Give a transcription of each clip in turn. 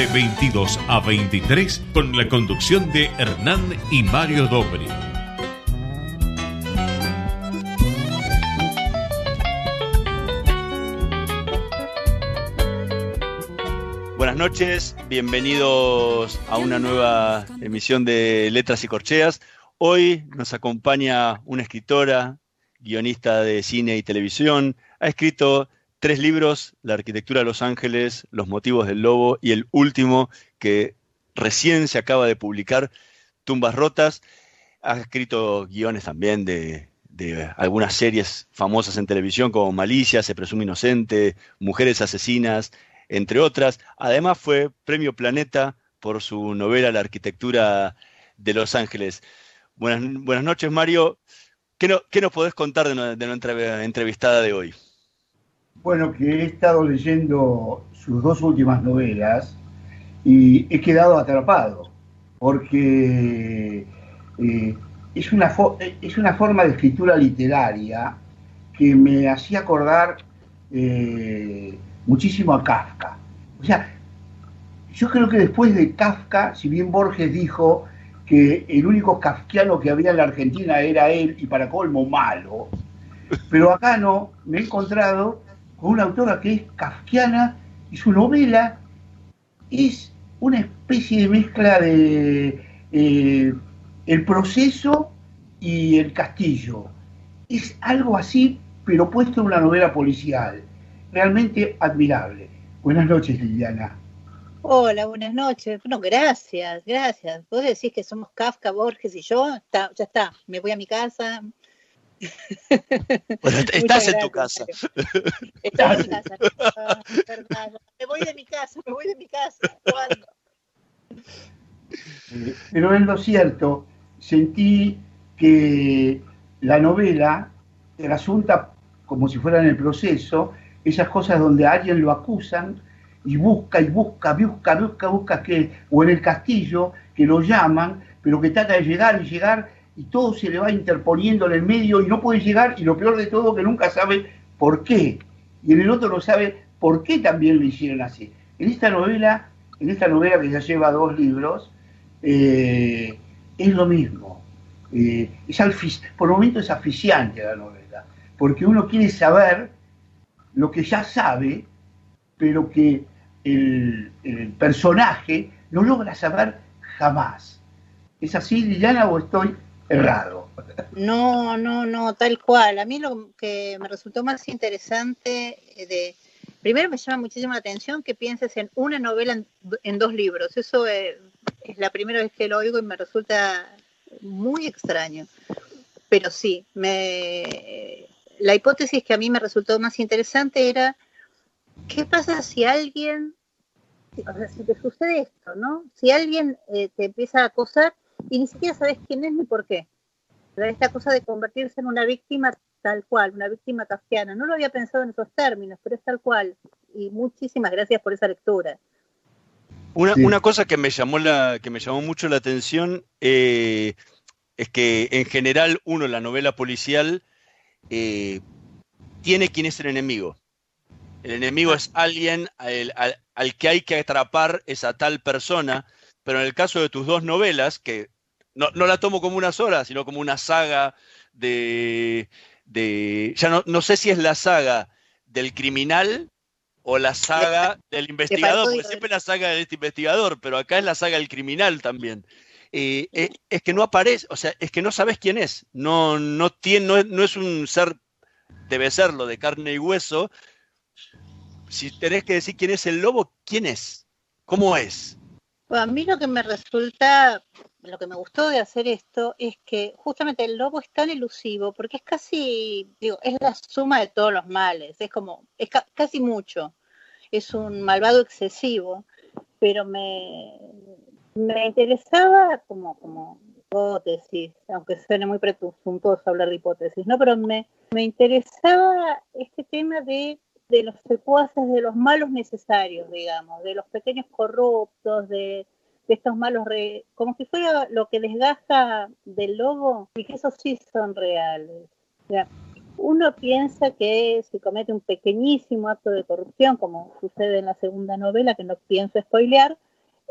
de 22 a 23 con la conducción de Hernán y Mario Dobri. Buenas noches, bienvenidos a una nueva emisión de Letras y Corcheas. Hoy nos acompaña una escritora, guionista de cine y televisión. Ha escrito tres libros, La arquitectura de Los Ángeles, Los motivos del lobo y el último que recién se acaba de publicar, Tumbas Rotas. Ha escrito guiones también de, algunas series famosas en televisión como Malicia, Se presume inocente, Mujeres asesinas, entre otras. Además fue Premio Planeta por su novela La arquitectura de Los Ángeles. Buenas, noches, Mario. ¿Qué, nos podés contar de, de nuestra entrevistada de hoy? Bueno, que he estado leyendo sus dos últimas novelas y he quedado atrapado, porque eh, es, una es una forma de escritura literaria que me hacía acordar eh, muchísimo a Kafka. O sea, yo creo que después de Kafka, si bien Borges dijo que el único kafkiano que había en la Argentina era él y para colmo malo, pero acá no, me he encontrado con una autora que es kafkiana y su novela es una especie de mezcla de eh, el proceso y el castillo. Es algo así, pero puesto en una novela policial. Realmente admirable. Buenas noches, Liliana. Hola, buenas noches. Bueno, gracias, gracias. Vos decís que somos Kafka, Borges y yo. ya está, me voy a mi casa, estás en tu casa. Estás en mi casa. Me voy de mi casa, me voy de mi casa. ¿Cuándo? Pero en lo cierto, sentí que la novela asunta como si fuera en el proceso, esas cosas donde a alguien lo acusan y busca y busca, busca, busca, busca, que, o en el castillo, que lo llaman, pero que trata de llegar y llegar y todo se le va interponiendo en el medio y no puede llegar y lo peor de todo que nunca sabe por qué. Y en el otro no sabe por qué también lo hicieron así. En esta novela, en esta novela que ya lleva dos libros, eh, es lo mismo. Eh, es por momentos es aficiante la novela, porque uno quiere saber lo que ya sabe, pero que el, el personaje no logra saber jamás. ¿Es así, Liliana, o estoy No, no, no, tal cual. A mí lo que me resultó más interesante eh, de... Primero me llama muchísimo la atención que pienses en una novela en, dos libros. Eso es, es la primera vez que lo oigo y me resulta muy extraño. Pero sí, me, la hipótesis que a mí me resultó más interesante era, ¿qué pasa si alguien, o sea, si te sucede esto, ¿no? Si alguien eh, te empieza a acosar y ni siquiera sabes quién es ni por qué. Pero esta cosa de convertirse en una víctima tal cual, una víctima kafkiana. No lo había pensado en esos términos, pero es tal cual. Y muchísimas gracias por esa lectura. Una, cosa que me llamó la, que me llamó mucho la atención eh, es que en general uno la novela policial eh, tiene quién es el enemigo. El enemigo es alguien al, al, que hay que atrapar esa tal persona, pero en el caso de tus dos novelas, que no, la tomo como una sola, sino como una saga de, ya no, sé si es la saga del criminal o la saga del investigador, porque siempre es la saga de este investigador, pero acá es la saga del criminal también. Eh, eh, es, que no aparece, o sea, es que no sabes quién es, no, no, tiene, no, es un ser debe serlo, de carne y hueso. Si tenés que decir quién es el lobo, ¿quién es? ¿Cómo es? A mí lo que me resulta, lo que me gustó de hacer esto es que justamente el lobo es tan elusivo porque es casi, digo, es la suma de todos los males, es como, es casi mucho, es un malvado excesivo, pero me, me interesaba como, como hipótesis, aunque suene muy presuntuoso hablar de hipótesis, ¿no? Pero me, me interesaba este tema de de los secuaces, de los malos necesarios, digamos, de los pequeños corruptos, de, estos malos, como si fuera lo que desgasta del lobo y que esos sí son reales. uno piensa que si comete un pequeñísimo acto de corrupción, como sucede en la segunda novela, que no pienso spoilear,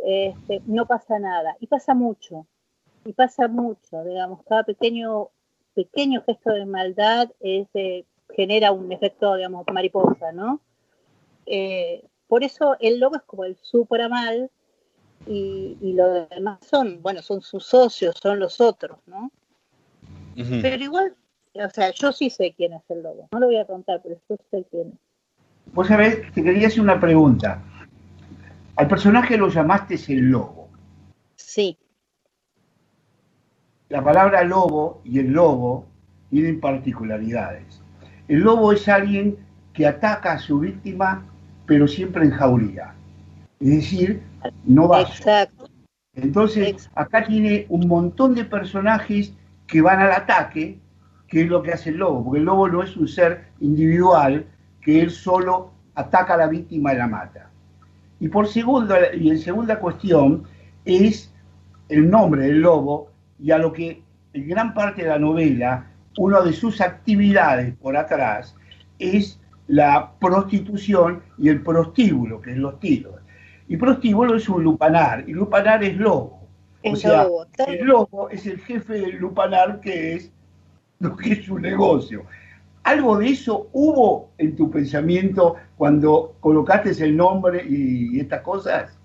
este, no pasa nada. Y pasa mucho, y pasa mucho, digamos, cada pequeño, pequeño gesto de maldad es genera un efecto, digamos, mariposa, ¿no? Eh, por eso el lobo es como el mal y, y los demás son, bueno, son sus socios, son los otros, ¿no? Pero igual, o sea, yo sí sé quién es el lobo, no lo voy a contar, pero yo sé quién es. Vos sabés, te quería hacer una pregunta. Al personaje lo llamaste el lobo. Sí. La palabra lobo y el lobo tienen particularidades. El lobo es alguien que ataca a su víctima, pero siempre en jauría. Es decir, no va. Exacto. Entonces, acá tiene un montón de personajes que van al ataque, que es lo que hace el lobo, porque el lobo no es un ser individual, que él solo ataca a la víctima y la mata. Y por segundo, y en segunda cuestión, es el nombre del lobo y a lo que en gran parte de la novela una de sus actividades por atrás es la prostitución y el prostíbulo, que es los tiros. Y prostíbulo es un lupanar, y lupanar es lobo. O sea, el lobo es el jefe del lupanar, que es lo que es su negocio. ¿Algo de eso hubo en tu pensamiento cuando colocaste el nombre y estas cosas?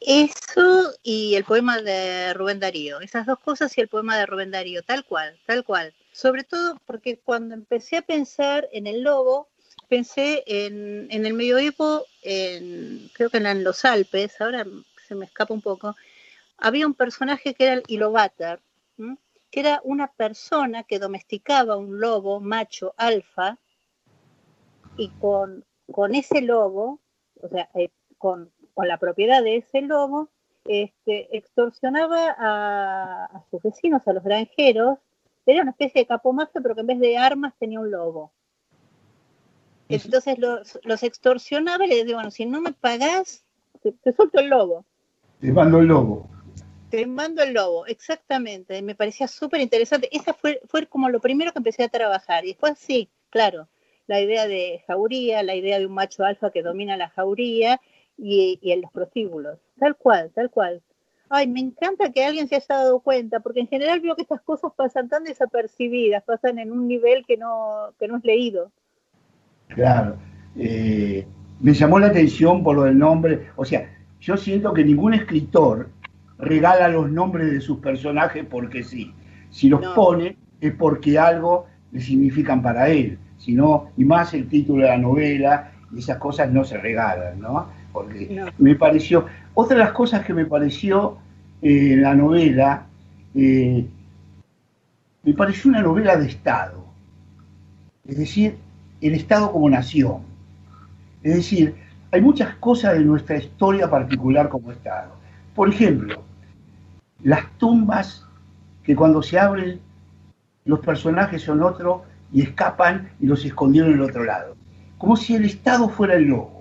Eso y el poema de Rubén Darío, esas dos cosas y el poema de Rubén Darío, tal cual, tal cual. Sobre todo porque cuando empecé a pensar en el lobo, pensé en, el medioevo, en, creo que en los Alpes, ahora se me escapa un poco, había un personaje que era el Ilobatar, que era una persona que domesticaba un lobo macho alfa y con, con ese lobo, o sea, eh, con con la propiedad de ese lobo, este, extorsionaba a, sus vecinos, a los granjeros, era una especie de capomazo, pero que en vez de armas tenía un lobo. Entonces los, extorsionaba y les decía, bueno, si no me pagás, te, suelto el lobo. Te mando el lobo. Te mando el lobo, exactamente. Me parecía súper interesante. Esa fue, fue como lo primero que empecé a trabajar. Y después sí, claro, la idea de jauría, la idea de un macho alfa que domina la jauría y, en los prostíbulos. Tal cual, tal cual. Ay, me encanta que alguien se haya dado cuenta, porque en general veo que estas cosas pasan tan desapercibidas, pasan en un nivel que no, que no es leído. Claro. Eh, me llamó la atención por lo del nombre. O sea, yo siento que ningún escritor regala los nombres de sus personajes porque sí. Si los pone es porque algo le significan para él. Si no, y más el título de la novela, y esas cosas no se regalan, ¿no? Porque me pareció, otra de las cosas que me pareció eh, en la novela, eh, me pareció una novela de Estado, es decir, el Estado como nación. Es decir, hay muchas cosas de nuestra historia particular como Estado. Por ejemplo, las tumbas que cuando se abren los personajes son otros y escapan y los escondieron en el otro lado. Como si el Estado fuera el lobo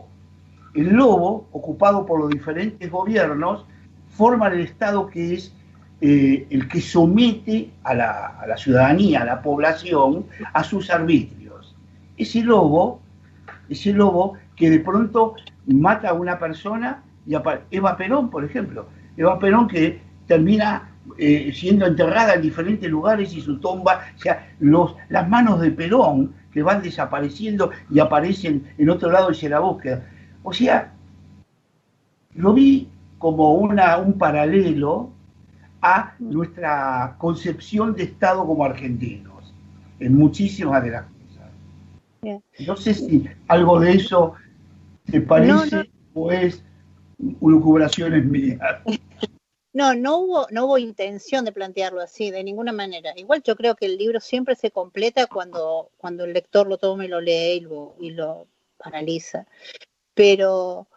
el lobo, ocupado por los diferentes gobiernos, forma el Estado que es eh, el que somete a la, ciudadanía, a la población, a sus arbitrios. Ese lobo, ese lobo que de pronto mata a una persona, y Eva Perón, por ejemplo, Eva Perón que termina eh, siendo enterrada en diferentes lugares y su tumba, o sea, los, las manos de Perón que van desapareciendo y aparecen en otro lado y la búsqueda. O sea, lo vi como una, un paralelo a nuestra concepción de Estado como argentinos, en muchísimas de las cosas. No sé si algo de eso te parece o es lucubraciones mías. No, no hubo, no hubo intención de plantearlo así, de ninguna manera. Igual yo creo que el libro siempre se completa cuando, cuando el lector lo toma y lo lee y lo, y lo paraliza. Pero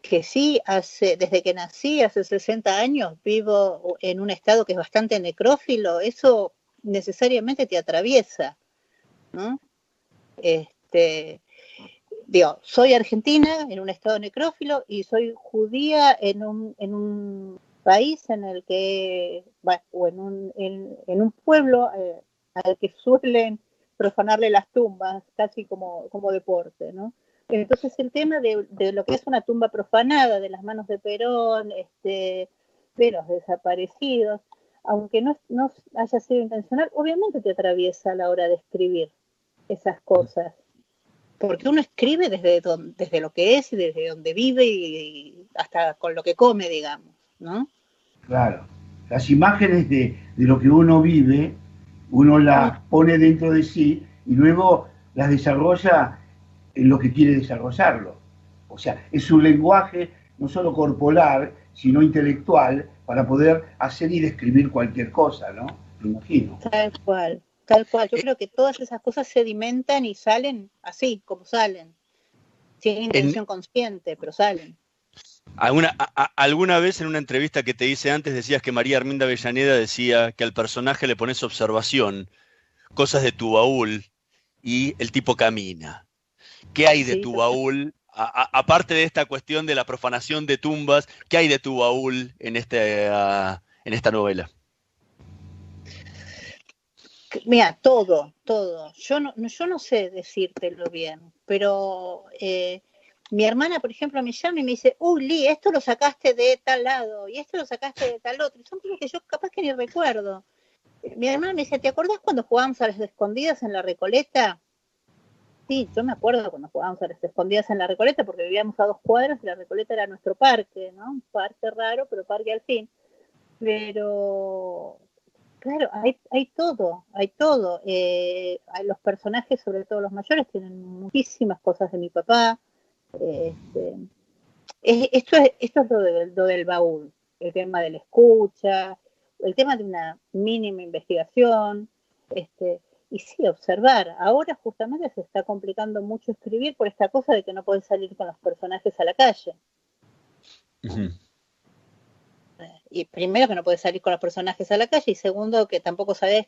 que sí, hace, desde que nací, hace 60 años, vivo en un estado que es bastante necrófilo, eso necesariamente te atraviesa, ¿no? Este, digo, soy argentina en un estado necrófilo y soy judía en un, en un país en el que, o en un, en, un pueblo eh, al que suelen profanarle las tumbas, casi como, como deporte, ¿no? Entonces el tema de, lo que es una tumba profanada, de las manos de Perón, este, de los desaparecidos, aunque no, no haya sido intencional, obviamente te atraviesa a la hora de escribir esas cosas. Porque uno escribe desde, desde lo que es y desde donde vive y hasta con lo que come, digamos. ¿no? Claro. Las imágenes de, lo que uno vive, uno las pone dentro de sí y luego las desarrolla lo que quiere desarrollarlo. O sea, es un lenguaje no solo corporal, sino intelectual para poder hacer y describir cualquier cosa, ¿no? Me imagino. Tal cual, tal cual. Yo creo que todas esas cosas sedimentan y salen así, como salen. Sin intención consciente, pero salen. ¿Alguna, alguna vez en una entrevista que te hice antes decías que María Arminda Avellaneda decía que al personaje le pones observación, cosas de tu baúl, y el tipo camina. ¿Qué hay de tu baúl? aparte de esta cuestión de la profanación de tumbas, ¿qué hay de tu baúl en, este, en esta novela? Mira, todo, todo. Yo no, yo no sé decírtelo bien, pero eh, mi hermana, por ejemplo, me llama y me dice, uy, Lee, esto lo sacaste de tal lado y esto lo sacaste de tal otro. Y son cosas que yo capaz que ni recuerdo. Mi hermana me dice, ¿te acordás cuando jugábamos a las escondidas en la Recoleta? Sí, yo me acuerdo cuando jugábamos a las escondidas en la Recoleta porque vivíamos a dos cuadras y la Recoleta era nuestro parque, ¿no? Un parque raro, pero parque al fin. Pero, claro, hay, todo, hay todo. Eh, los personajes, sobre todo los mayores, tienen muchísimas cosas de mi papá este, esto, es, esto es lo, del baúl, el tema de la escucha, el tema de una mínima investigación, este, y sí, observar. Ahora justamente se está complicando mucho escribir por esta cosa de que no puedes salir con los personajes a la calle. Y primero que no puedes salir con los personajes a la calle y segundo que tampoco sabes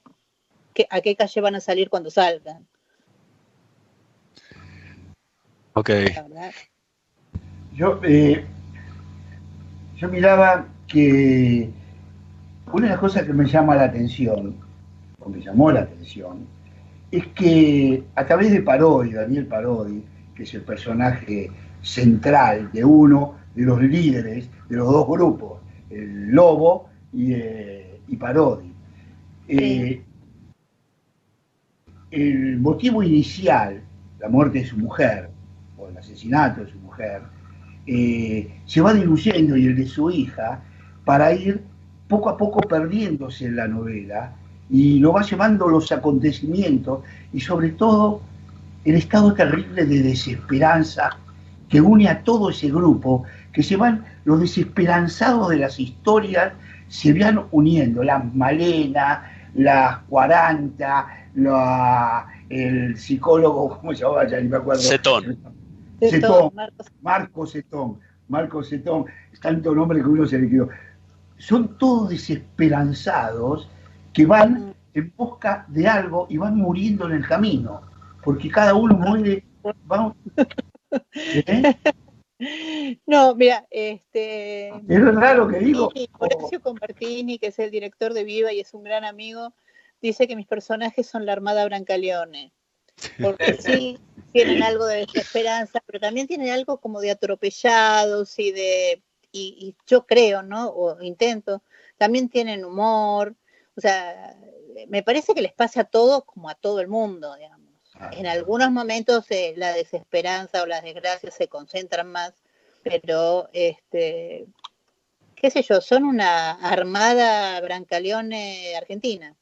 a qué calle van a salir cuando salgan. Ok. Yo, eh, yo miraba que una de las cosas que me llama la atención, o me llamó la atención, es que a través de Parodi, Daniel Parodi, que es el personaje central de uno de los líderes de los dos grupos, el Lobo y, eh, Parodi, eh, el motivo inicial, la muerte de su mujer, el asesinato de su mujer, eh, se va diluyendo y el de su hija para ir poco a poco perdiéndose en la novela y lo va llevando los acontecimientos y sobre todo el estado terrible de desesperanza que une a todo ese grupo, que se van los desesperanzados de las historias, se van uniendo, las Malena, las 40, el psicólogo, ¿cómo se llamaba? Ya ni me acuerdo. Cetón, Marco Cetón, Marco Cetón, tanto nombre que uno se le quedó. Son todos desesperanzados que van en busca de algo y van muriendo en el camino, porque cada uno muere. ¿Eh? No, mira, este. Es verdad lo que digo. Horacio Compartini, que es el director de Viva y es un gran amigo, dice que mis personajes son la Armada Brancaleone. Porque sí, tienen algo de desesperanza, pero también tienen algo como de atropellados y de, y, yo creo, ¿no? O intento, también tienen humor, o sea, me parece que les pasa a todos como a todo el mundo, digamos. Ah. En algunos momentos eh, la desesperanza o las desgracias se concentran más, pero este, qué sé yo, son una armada brancaleone argentina.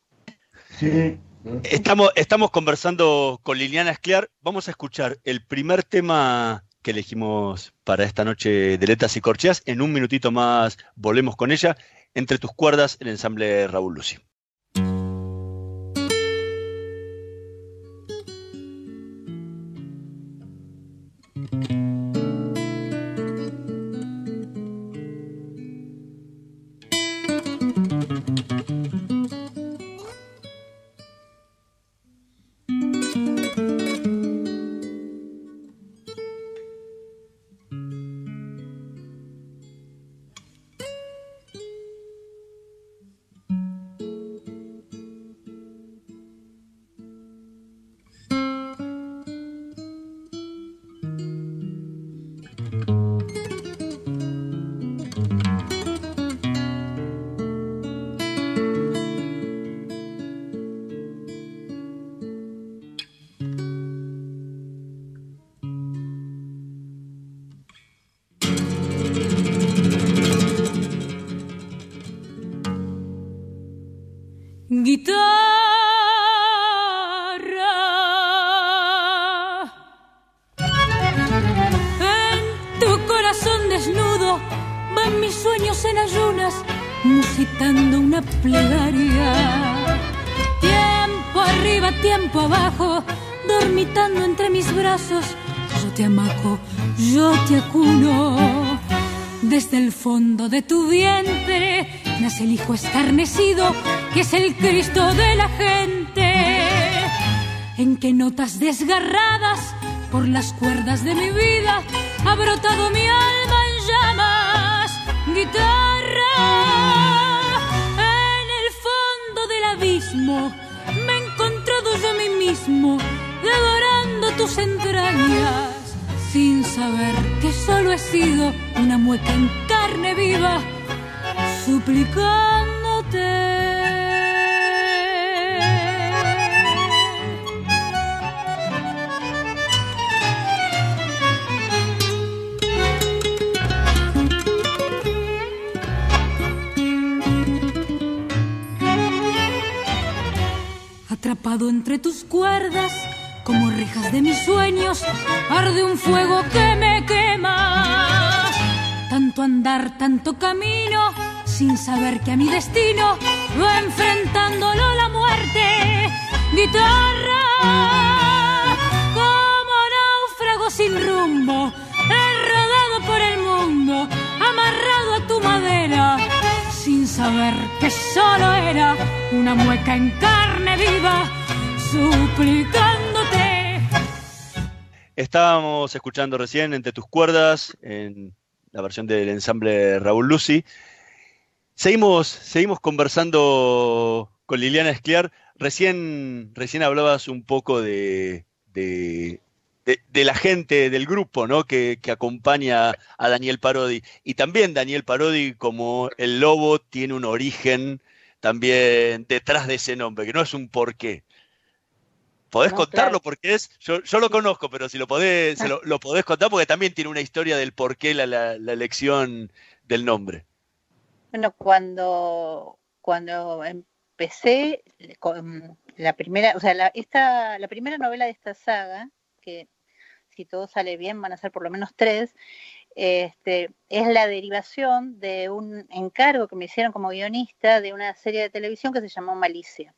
Sí, Estamos, estamos conversando con Liliana Escliar. Vamos a escuchar el primer tema que elegimos para esta noche de Letras y Corcheas. En un minutito más volvemos con ella. Entre tus cuerdas, el ensamble Raúl Lucy. Desgarradas por las cuerdas de mi vida ha brotado mi alma en llamas, guitarra, en el fondo del abismo me he encontrado yo a mí mismo, devorando tus entrañas, sin saber que solo he sido una mueca en carne viva suplicándote. Atrapado entre tus cuerdas, como rejas de mis sueños, arde un fuego que me quema. Tanto andar, tanto camino, sin saber que a mi destino va enfrentándolo la muerte. Guitarra, como náufrago sin rumbo, saber que solo era una mueca en carne viva, suplicándote. Estábamos escuchando recién entre tus cuerdas en la versión del ensamble Raúl Lucy, Seguimos, seguimos conversando con Liliana Escliar. Recién, recién hablabas un poco de, de, la gente del grupo ¿no? que, acompaña a Daniel Parodi. Y también Daniel Parodi, como el lobo, tiene un origen también detrás de ese nombre, que no es un porqué. ¿Podés contarlo? Porque es, yo, yo, lo conozco, pero si lo podés, lo, podés contar porque también tiene una historia del porqué la, la elección del nombre. Bueno, cuando, cuando empecé con la primera, o sea, la, esta, la primera novela de esta saga, que si todo sale bien van a ser por lo menos tres, este, es la derivación de un encargo que me hicieron como guionista de una serie de televisión que se llamó Malicia.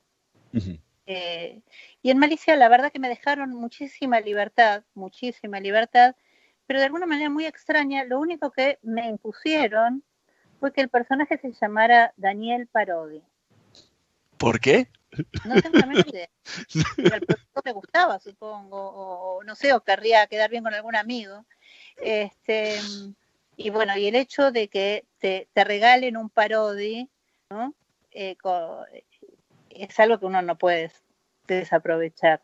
Eh, y en Malicia la verdad que me dejaron muchísima libertad, muchísima libertad, pero de alguna manera muy extraña, lo único que me impusieron fue que el personaje se llamara Daniel Parodi. ¿Por qué? No tengo la menor idea. Al profesor le gustaba, supongo, o no sé, o querría quedar bien con algún amigo. Este, y bueno, y el hecho de que te, regalen un parodi, ¿no? Eh, es algo que uno no puede desaprovechar,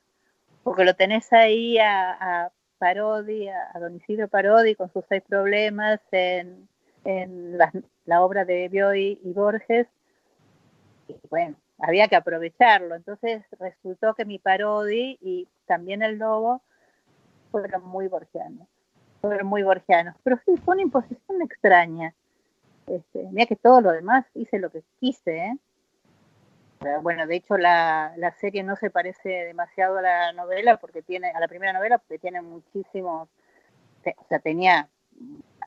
porque lo tenés ahí a, Parodi, a, Don Isidro Parodi con sus seis problemas en, en las la obra de Bioy y Borges, y bueno, había que aprovecharlo. Entonces resultó que mi parodi y también el lobo fueron muy borgianos, fueron muy borgianos. Pero sí, fue una imposición extraña. Este, mira que todo lo demás hice lo que quise, ¿eh? Bueno, de hecho la, la, serie no se parece demasiado a la novela porque tiene, a la primera novela porque tiene muchísimos, o sea, tenía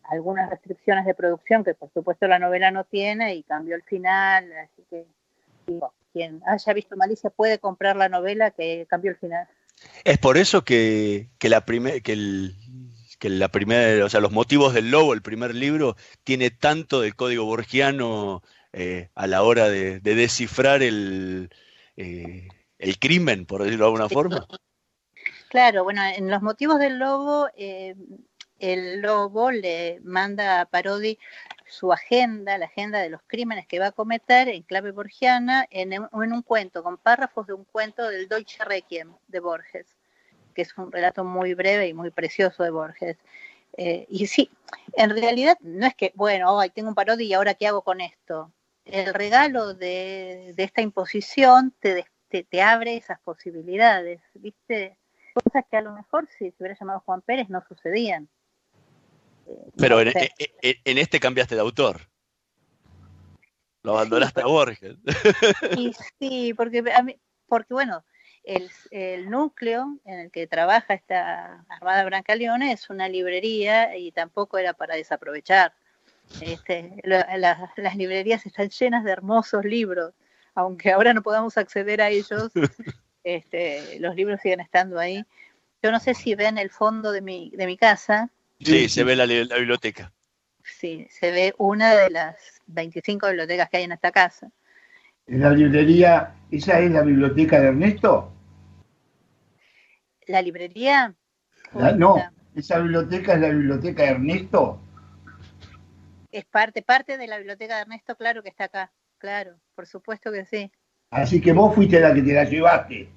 algunas restricciones de producción que por supuesto la novela no tiene y cambió el final, así que quien haya visto Malicia puede comprar la novela que cambió el final. Es por eso que, que la primer, que el, que la primera, o sea, los motivos del lobo, el primer libro, tiene tanto del código borgiano eh, a la hora de, descifrar el, eh, el crimen, por decirlo de alguna forma. Claro, bueno, en los motivos del lobo, eh, el lobo le manda a Parodi su agenda, la agenda de los crímenes que va a cometer en clave borgiana, en, un cuento, con párrafos de un cuento del Deutsche Requiem de Borges, que es un relato muy breve y muy precioso de Borges. Eh, y sí, en realidad no es que, bueno, hoy tengo un Parodi y ahora qué hago con esto. El regalo de, esta imposición te, te, abre esas posibilidades, ¿viste? Cosas que a lo mejor si se hubiera llamado Juan Pérez no sucedían. Pero en, este cambiaste de autor. Lo abandonaste a Borges. Sí, sí, porque, porque bueno, el, núcleo en el que trabaja esta Armada Brancaleone es una librería y tampoco era para desaprovechar. Este, las librerías están llenas de hermosos libros, aunque ahora no podamos acceder a ellos, este, los libros siguen estando ahí. Yo no sé si ven el fondo de mi, de mi casa, Sí, se ve la, biblioteca. Sí, se ve una de las 25 bibliotecas que hay en esta casa. ¿En la librería, esa es la biblioteca de Ernesto? ¿La librería? no, esa biblioteca es la biblioteca de Ernesto. Es parte, parte de la biblioteca de Ernesto, claro que está acá, claro, por supuesto que sí. Así que vos fuiste la que te la llevaste.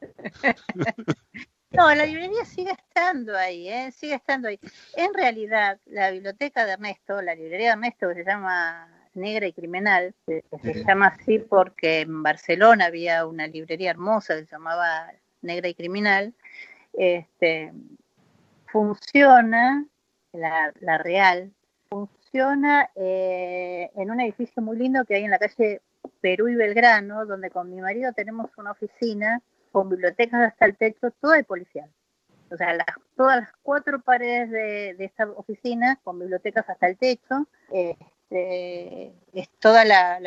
No, la librería sigue estando ahí, ¿eh? sigue estando ahí. En realidad, la biblioteca de Ernesto, la librería de Ernesto, que se llama Negra y Criminal, que se llama así porque en Barcelona había una librería hermosa que se llamaba Negra y Criminal, este, funciona, la, la real, funciona eh, en un edificio muy lindo que hay en la calle Perú y Belgrano, donde con mi marido tenemos una oficina con bibliotecas hasta el techo, todo de policial. O sea, todas las cuatro paredes de, esta oficina con bibliotecas hasta el techo. Este, es toda la,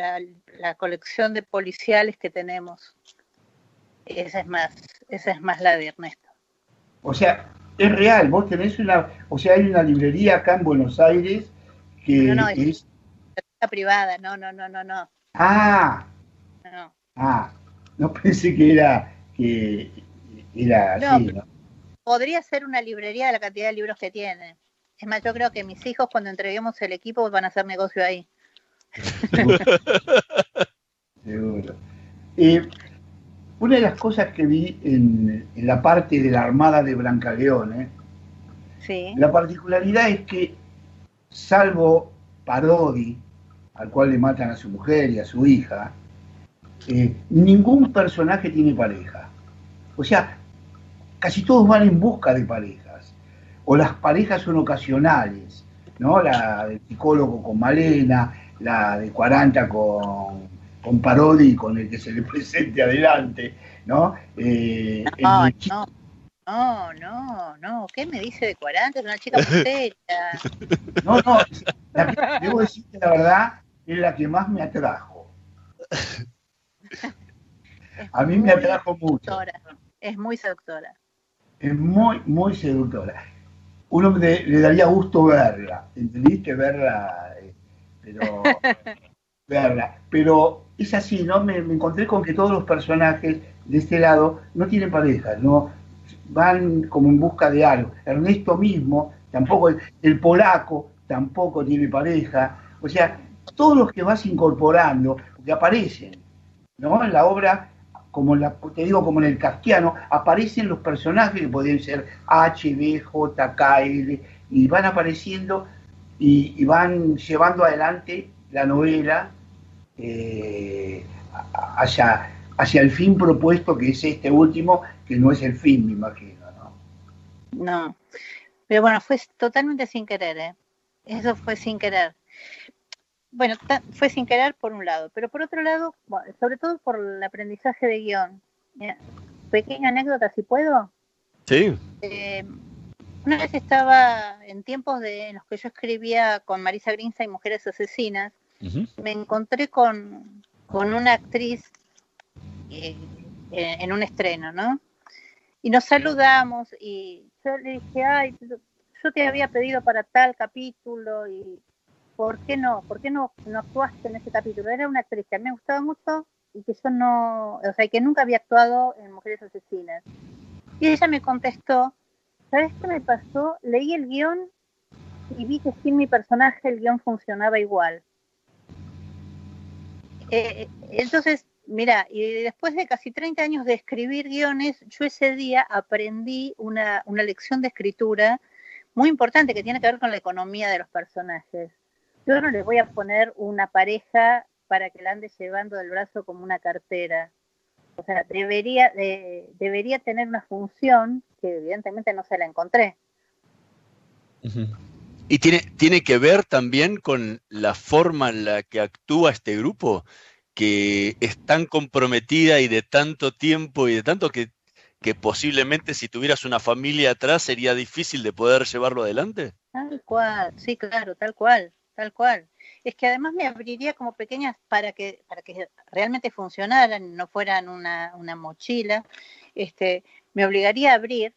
colección de policiales que tenemos. Esa es más, esa es más la de Ernesto. O sea, es real, vos tenés una, o sea, hay una librería acá en Buenos Aires que no, no, es, privada, no, no, no, no, no. Ah, no. ah, no pensé que era que era así, ¿no? Podría ser una librería de la cantidad de libros que tiene. Es más, yo creo que mis hijos cuando entreguemos el equipo van a hacer negocio ahí. Seguro. Eh, una de las cosas que vi en, la parte de la Armada de Brancaleone, sí. la particularidad es que, salvo Parodi, al cual le matan a su mujer y a su hija, eh, ningún personaje tiene pareja. O sea, casi todos van en busca de parejas. O las parejas son ocasionales, ¿no? La del psicólogo con Malena, la de 40 con, con Parodi, con el que se le presente adelante, ¿no? Eh, no, no, no, no, ¿qué me dice de 40? Es una chica muy No, no, debo decirte la verdad, es la que más me atrajo. A mí me atrajo mucho. Es muy seductora. Es muy, muy seductora. Uno le daría gusto verla, ¿entendiste? Verla, eh, pero, verla. Pero es así, ¿no? Me, encontré con que todos los personajes de este lado no tienen pareja, ¿no? Van como en busca de algo. Ernesto mismo, tampoco, el polaco tampoco tiene pareja. O sea, todos los que vas incorporando, que aparecen, ¿no? En la obra, como la, te digo, como en el Casquiano, aparecen los personajes que pueden ser H, B, J, K, L, y van apareciendo y, van llevando adelante la novela eh, hacia, hacia el fin propuesto, que es este último, que no es el fin, me imagino, ¿no? No, pero bueno, fue totalmente sin querer, ¿eh? Eso fue sin querer bueno, fue sin querer por un lado, pero por otro lado, sobre todo por el aprendizaje de guion. Pequeña anécdota, si puedo. Sí. Eh, una vez estaba en tiempos de, en los que yo escribía con Marisa Grinza y Mujeres Asesinas, me encontré con, una actriz eh, en un estreno, ¿no? Y nos saludamos y yo le dije, ay, yo te había pedido para tal capítulo y ¿por qué no? ¿Por qué no, actuaste en ese capítulo? Era una actriz que a mí me gustaba mucho y que yo no, o sea, que nunca había actuado en Mujeres Asesinas. Y ella me contestó, ¿sabes qué me pasó? Leí el guion y vi que sin mi personaje el guion funcionaba igual. Eh, entonces, mira, y después de casi 30 años de escribir guiones, yo ese día aprendí una, una lección de escritura muy importante que tiene que ver con la economía de los personajes. Yo no les voy a poner una pareja para que la ande llevando del brazo como una cartera. O sea, debería, debería tener una función que evidentemente no se la encontré. ¿Y tiene, tiene que ver también con la forma en la que actúa este grupo, que es tan comprometida y de tanto tiempo y de tanto que, que posiblemente si tuvieras una familia atrás sería difícil de poder llevarlo adelante? Tal cual, sí, claro, tal cual, tal cual es que además me abriría como pequeñas para que, para que realmente funcionaran, no fueran una, una mochila, este, me obligaría a abrir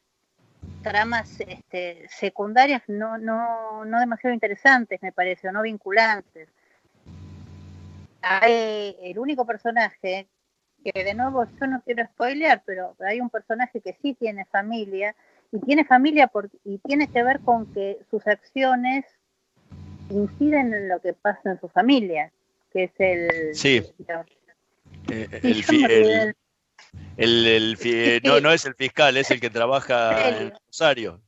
tramas este, secundarias no, no, no demasiado interesantes, me parece, o no vinculantes. Hay el único personaje que de nuevo yo no quiero spoilear, pero hay un personaje que sí tiene familia y tiene familia por, y tiene que ver con que sus acciones inciden en lo que pasa en su familia, que es el... Sí. Eh, el, el, no, no es el fiscal, es el que trabaja en Rosario.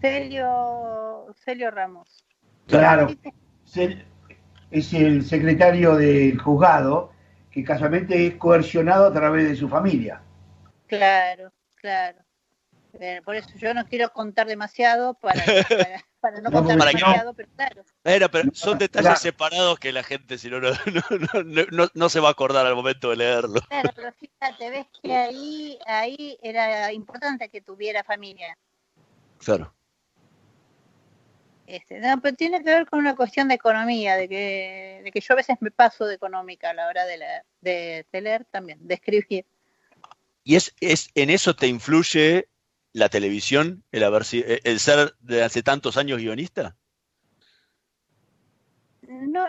Celio, Celio Ramos. Claro, es el secretario del juzgado que casualmente es coercionado a través de su familia. Claro, claro. Por eso yo no quiero contar demasiado para, para, no contar demasiado, pero claro. pero son detalles separados que la gente si no no, no, no, se va a acordar al momento de leerlo. Claro, pero fíjate, ves que ahí, ahí era importante que tuviera familia. Claro. Este, no, pero tiene que ver con una cuestión de economía, de que, de que yo a veces me paso de económica a la hora de, la, de, de leer también, de escribir. ¿Y es, es en eso te influye la televisión, el, haber, el ser de hace tantos años guionista? No,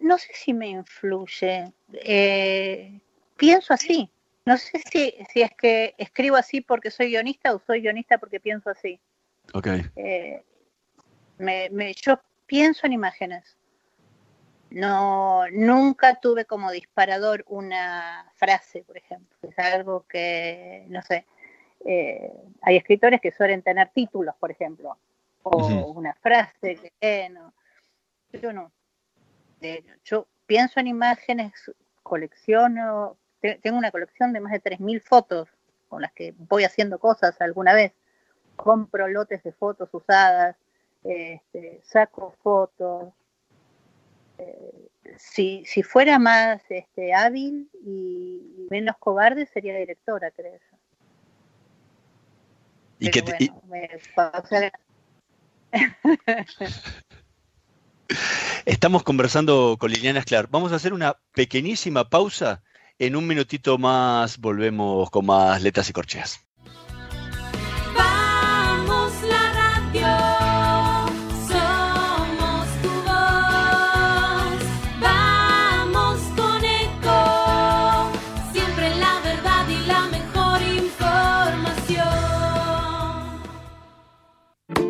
no sé si me influye. Eh, pienso así. No sé si, si es que escribo así porque soy guionista o soy guionista porque pienso así. Ok. Eh, me, yo pienso en imágenes. No, nunca tuve como disparador una frase, por ejemplo. Es algo que, no sé, eh, hay escritores que suelen tener títulos, por ejemplo, o una frase que no. Yo no. yo pienso en imágenes, colecciono, tengo una colección de más de 3.000 fotos con las que voy haciendo cosas alguna vez. Compro lotes de fotos usadas, este, saco fotos. Eh, si, si fuera más este, hábil y menos cobarde, sería directora, creo yo. Y que Estamos conversando con Liliana Esclar. Vamos a hacer una pequeñísima pausa. En un minutito más volvemos con más letras y corcheas.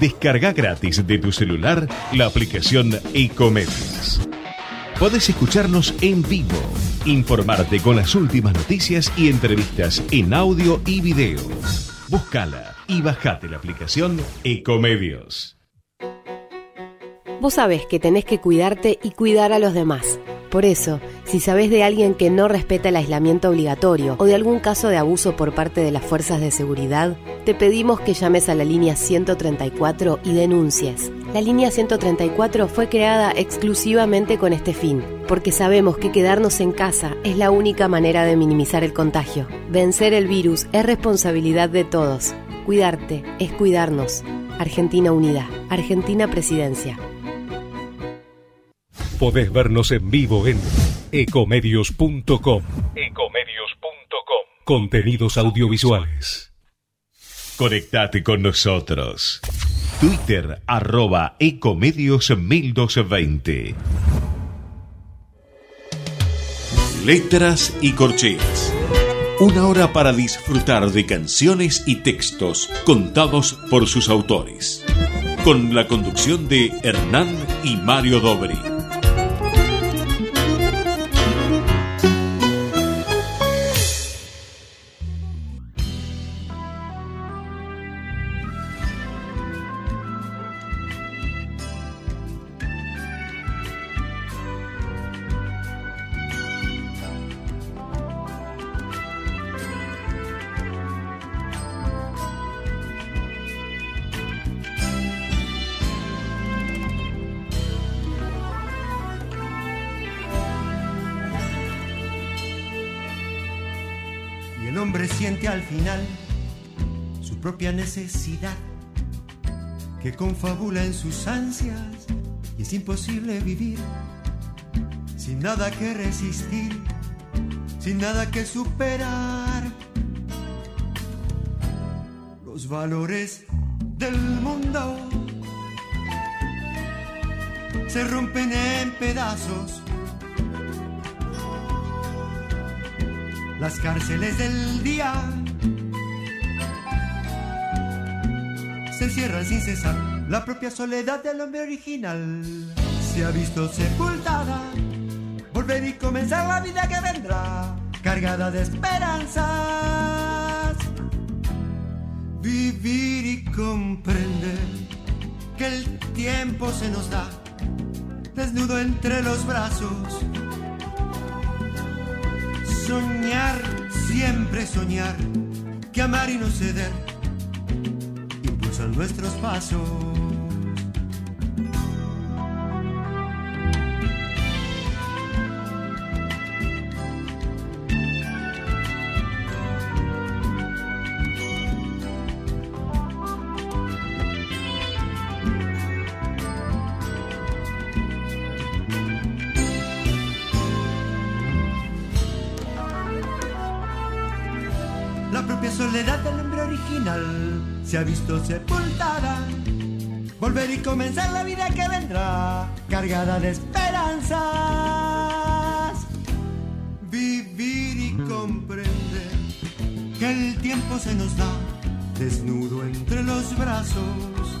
Descarga gratis de tu celular la aplicación Ecomedios. Podés escucharnos en vivo, informarte con las últimas noticias y entrevistas en audio y video. Búscala y bajate la aplicación Ecomedios. Vos sabés que tenés que cuidarte y cuidar a los demás. Por eso, si sabés de alguien que no respeta el aislamiento obligatorio o de algún caso de abuso por parte de las fuerzas de seguridad, te pedimos que llames a la línea 134 y denuncies. La línea 134 fue creada exclusivamente con este fin, porque sabemos que quedarnos en casa es la única manera de minimizar el contagio. Vencer el virus es responsabilidad de todos. Cuidarte es cuidarnos. Argentina Unida, Argentina Presidencia. Podés vernos en vivo en ecomedios.com. Ecomedios.com. Contenidos audiovisuales. Conectate con nosotros. Twitter arroba Ecomedios 1220. Letras y corcheas. Una hora para disfrutar de canciones y textos contados por sus autores. Con la conducción de Hernán y Mario Dobri. Necesidad que confabula en sus ansias y es imposible vivir sin nada que resistir, sin nada que superar. Los valores del mundo se rompen en pedazos. Las cárceles del día se cierran sin cesar. La propia soledad del hombre original se ha visto sepultada. Volver y comenzar la vida que vendrá, cargada de esperanzas. Vivir y comprender que el tiempo se nos da, desnudo entre los brazos. Soñar, siempre soñar, que amar y no ceder impulsan nuestros pasos. La propia soledad del hombre original se ha visto sepultada. Volver y comenzar la vida que vendrá, cargada de esperanzas. Vivir y comprender que el tiempo se nos da desnudo entre los brazos.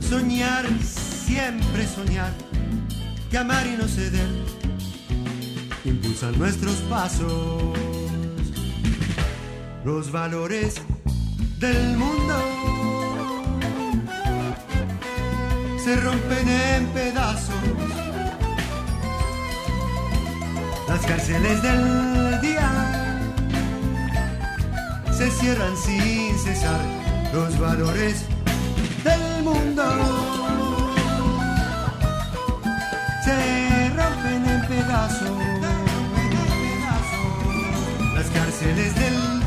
Soñar, siempre soñar, que amar y no ceder impulsan nuestros pasos. Los valores del mundo se rompen en pedazos. Las cárceles del día se cierran sin cesar. Los valores del mundo se rompen en pedazos. Las cárceles del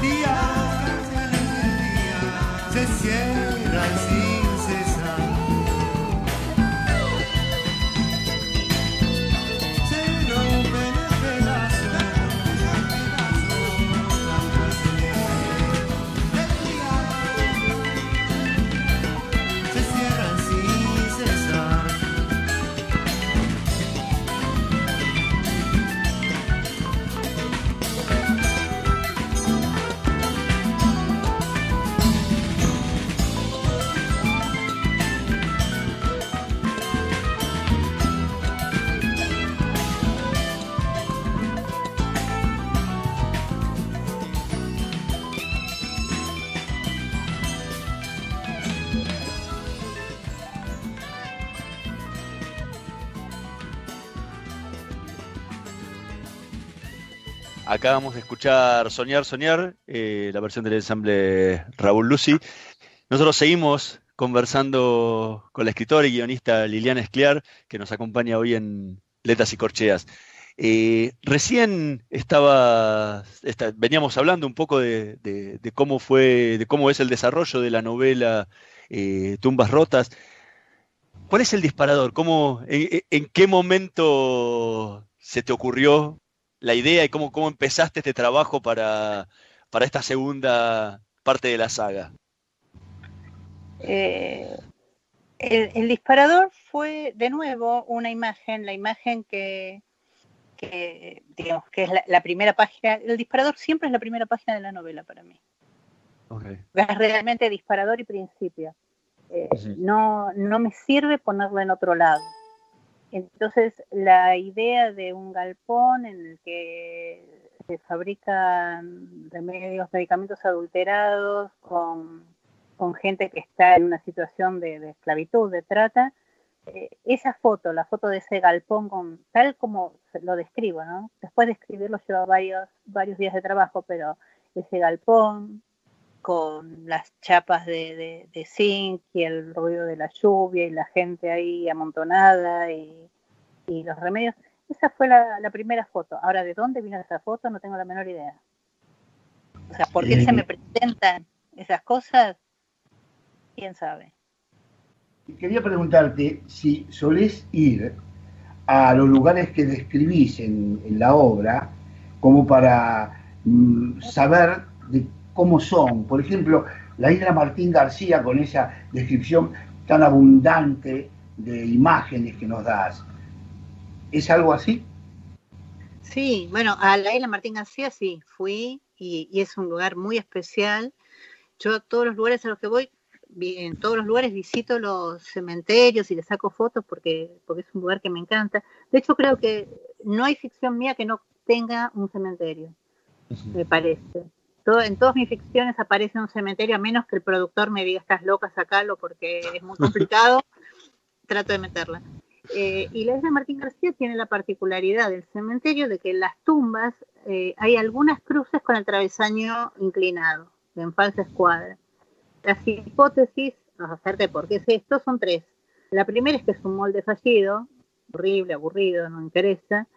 Acabamos de escuchar Soñar, Soñar, eh, la versión del ensamble Raúl Lucy. Nosotros seguimos conversando con la escritora y guionista Liliana Escliar, que nos acompaña hoy en Letras y Corcheas. Eh, recién estaba, veníamos hablando un poco de, cómo fue, de cómo es el desarrollo de la novela eh, Tumbas Rotas. ¿Cuál es el disparador? ¿Cómo, en, qué momento se te ocurrió la idea y cómo, cómo empezaste este trabajo para, para esta segunda parte de la saga? Eh, el, disparador fue de nuevo una imagen, la imagen que, digamos que es la, primera página. El disparador siempre es la primera página de la novela para mí. Es realmente disparador y principio. Eh, no, no me sirve ponerlo en otro lado. Entonces, la idea de un galpón en el que se fabrican remedios, medicamentos adulterados con gente que está en una situación de, esclavitud, de trata, eh, esa foto, la foto de ese galpón, con, tal como lo describo, ¿no? Después de escribirlo lleva varios, varios días de trabajo, pero ese galpón con las chapas de, zinc y el ruido de la lluvia y la gente ahí amontonada y, los remedios, esa fue la, primera foto. Ahora, ¿de dónde vino esa foto? No tengo la menor idea. O sea, ¿por qué se me presentan esas cosas? quién sabe. Quería preguntarte si solés ir a los lugares que describís en, la obra como para mm, saber de cómo son. Por ejemplo, la isla Martín García con esa descripción tan abundante de imágenes que nos das. ¿Es algo así? Sí, bueno, a la isla Martín García sí, fui y, y es un lugar muy especial. Yo a todos los lugares a los que voy en todos los lugares visito los cementerios y les saco fotos porque, porque es un lugar que me encanta. De hecho, creo que no hay ficción mía que no tenga un cementerio, me parece. Todo, en todas mis ficciones aparece un cementerio, a menos que el productor me diga, estás loca, sacalo porque es muy complicado, trato de meterla. Eh, y la isla Martín García tiene la particularidad del cementerio de que en las tumbas eh, hay algunas cruces con el travesaño inclinado, en falsa escuadra. Las hipótesis hacerte por qué es esto son tres. La primera es que es un molde fallido, horrible, aburrido, no interesa.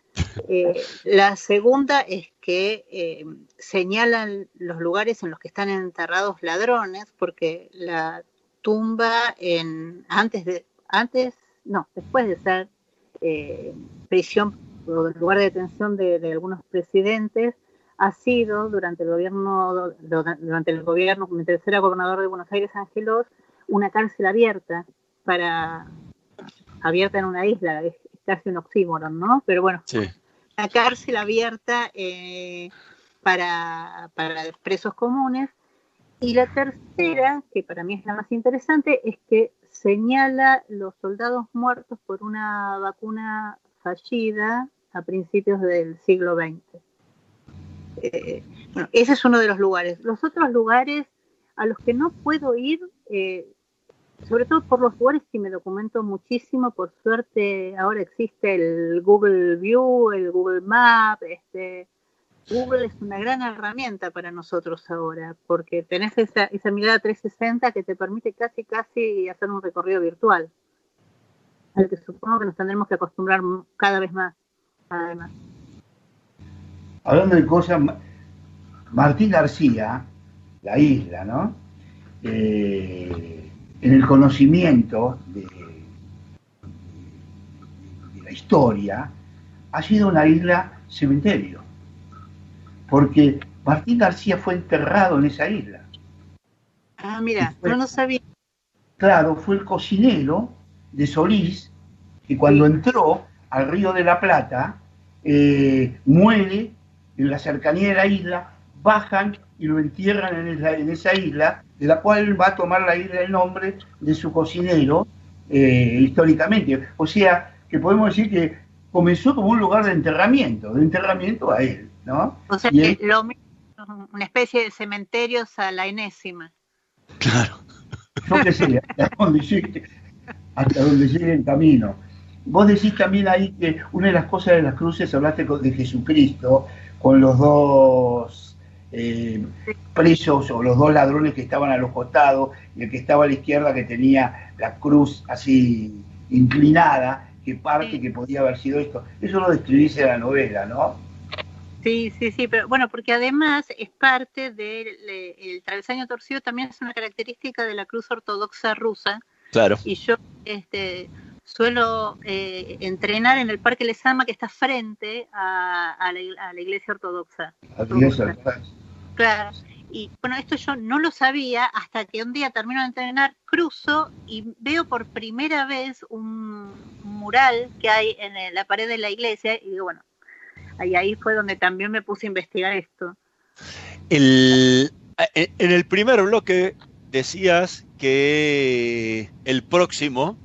Eh, la segunda es que eh, señalan los lugares en los que están enterrados ladrones, porque la tumba en antes de antes no después de ser eh, prisión o lugar de detención de algunos presidentes ha sido durante el gobierno, durante el gobierno, mientras era gobernador de Buenos Aires, Ángelos, una cárcel abierta para abierta en una isla, casi un oxímoron, ¿no? Pero bueno, una cárcel abierta eh, para, para presos comunes. Y la tercera, que para mí es la más interesante, es que señala los soldados muertos por una vacuna fallida a principios del siglo XX. Eh, bueno, ese es uno de los lugares. Los otros lugares a los que no puedo ir, eh, sobre todo por los lugares que me documento muchísimo, por suerte ahora existe el Google View, el Google Map, este, Google es una gran herramienta para nosotros ahora, porque tenés esa, esa mirada 360 que te permite casi, casi hacer un recorrido virtual, al que supongo que nos tendremos que acostumbrar cada vez más, además hablando de cosas, Martín García, la isla, ¿no? Eh, en el conocimiento de, la historia, ha sido una isla cementerio, porque Martín García fue enterrado en esa isla. Ah, mira, no lo sabía. Claro, fue el cocinero de Solís, que cuando entró al río de la Plata, eh, muere en la cercanía de la isla, bajan y lo entierran en esa, isla, de la cual va a tomar la isla el nombre de su cocinero eh, históricamente. O sea, que podemos decir que comenzó como un lugar de enterramiento, de enterramiento a él, ¿no? O sea, que lo mismo, una especie de cementerios a la enésima. Claro. Yo que sé, hasta donde llegue, hasta donde llegue el camino. Vos decís también ahí que una de las cosas de las cruces hablaste de Jesucristo, con los dos eh, presos o los dos ladrones que estaban a los costados y el que estaba a la izquierda que tenía la cruz así inclinada, que parte que podía haber sido esto. Eso lo describiste en la novela, ¿no? Sí, sí, sí, pero bueno, porque además es parte del el travesaño torcido, también es una característica de la cruz ortodoxa rusa. Claro. Y yo este, suelo eh, entrenar en el Parque Lesama, que está frente a, la, iglesia ortodoxa. Claro. Y bueno, esto yo no lo sabía hasta que un día termino de entrenar, cruzo y veo por primera vez un mural que hay en la pared de la iglesia y digo, bueno, ahí, ahí fue donde también me puse a investigar esto. El, en el primer bloque decías que el próximo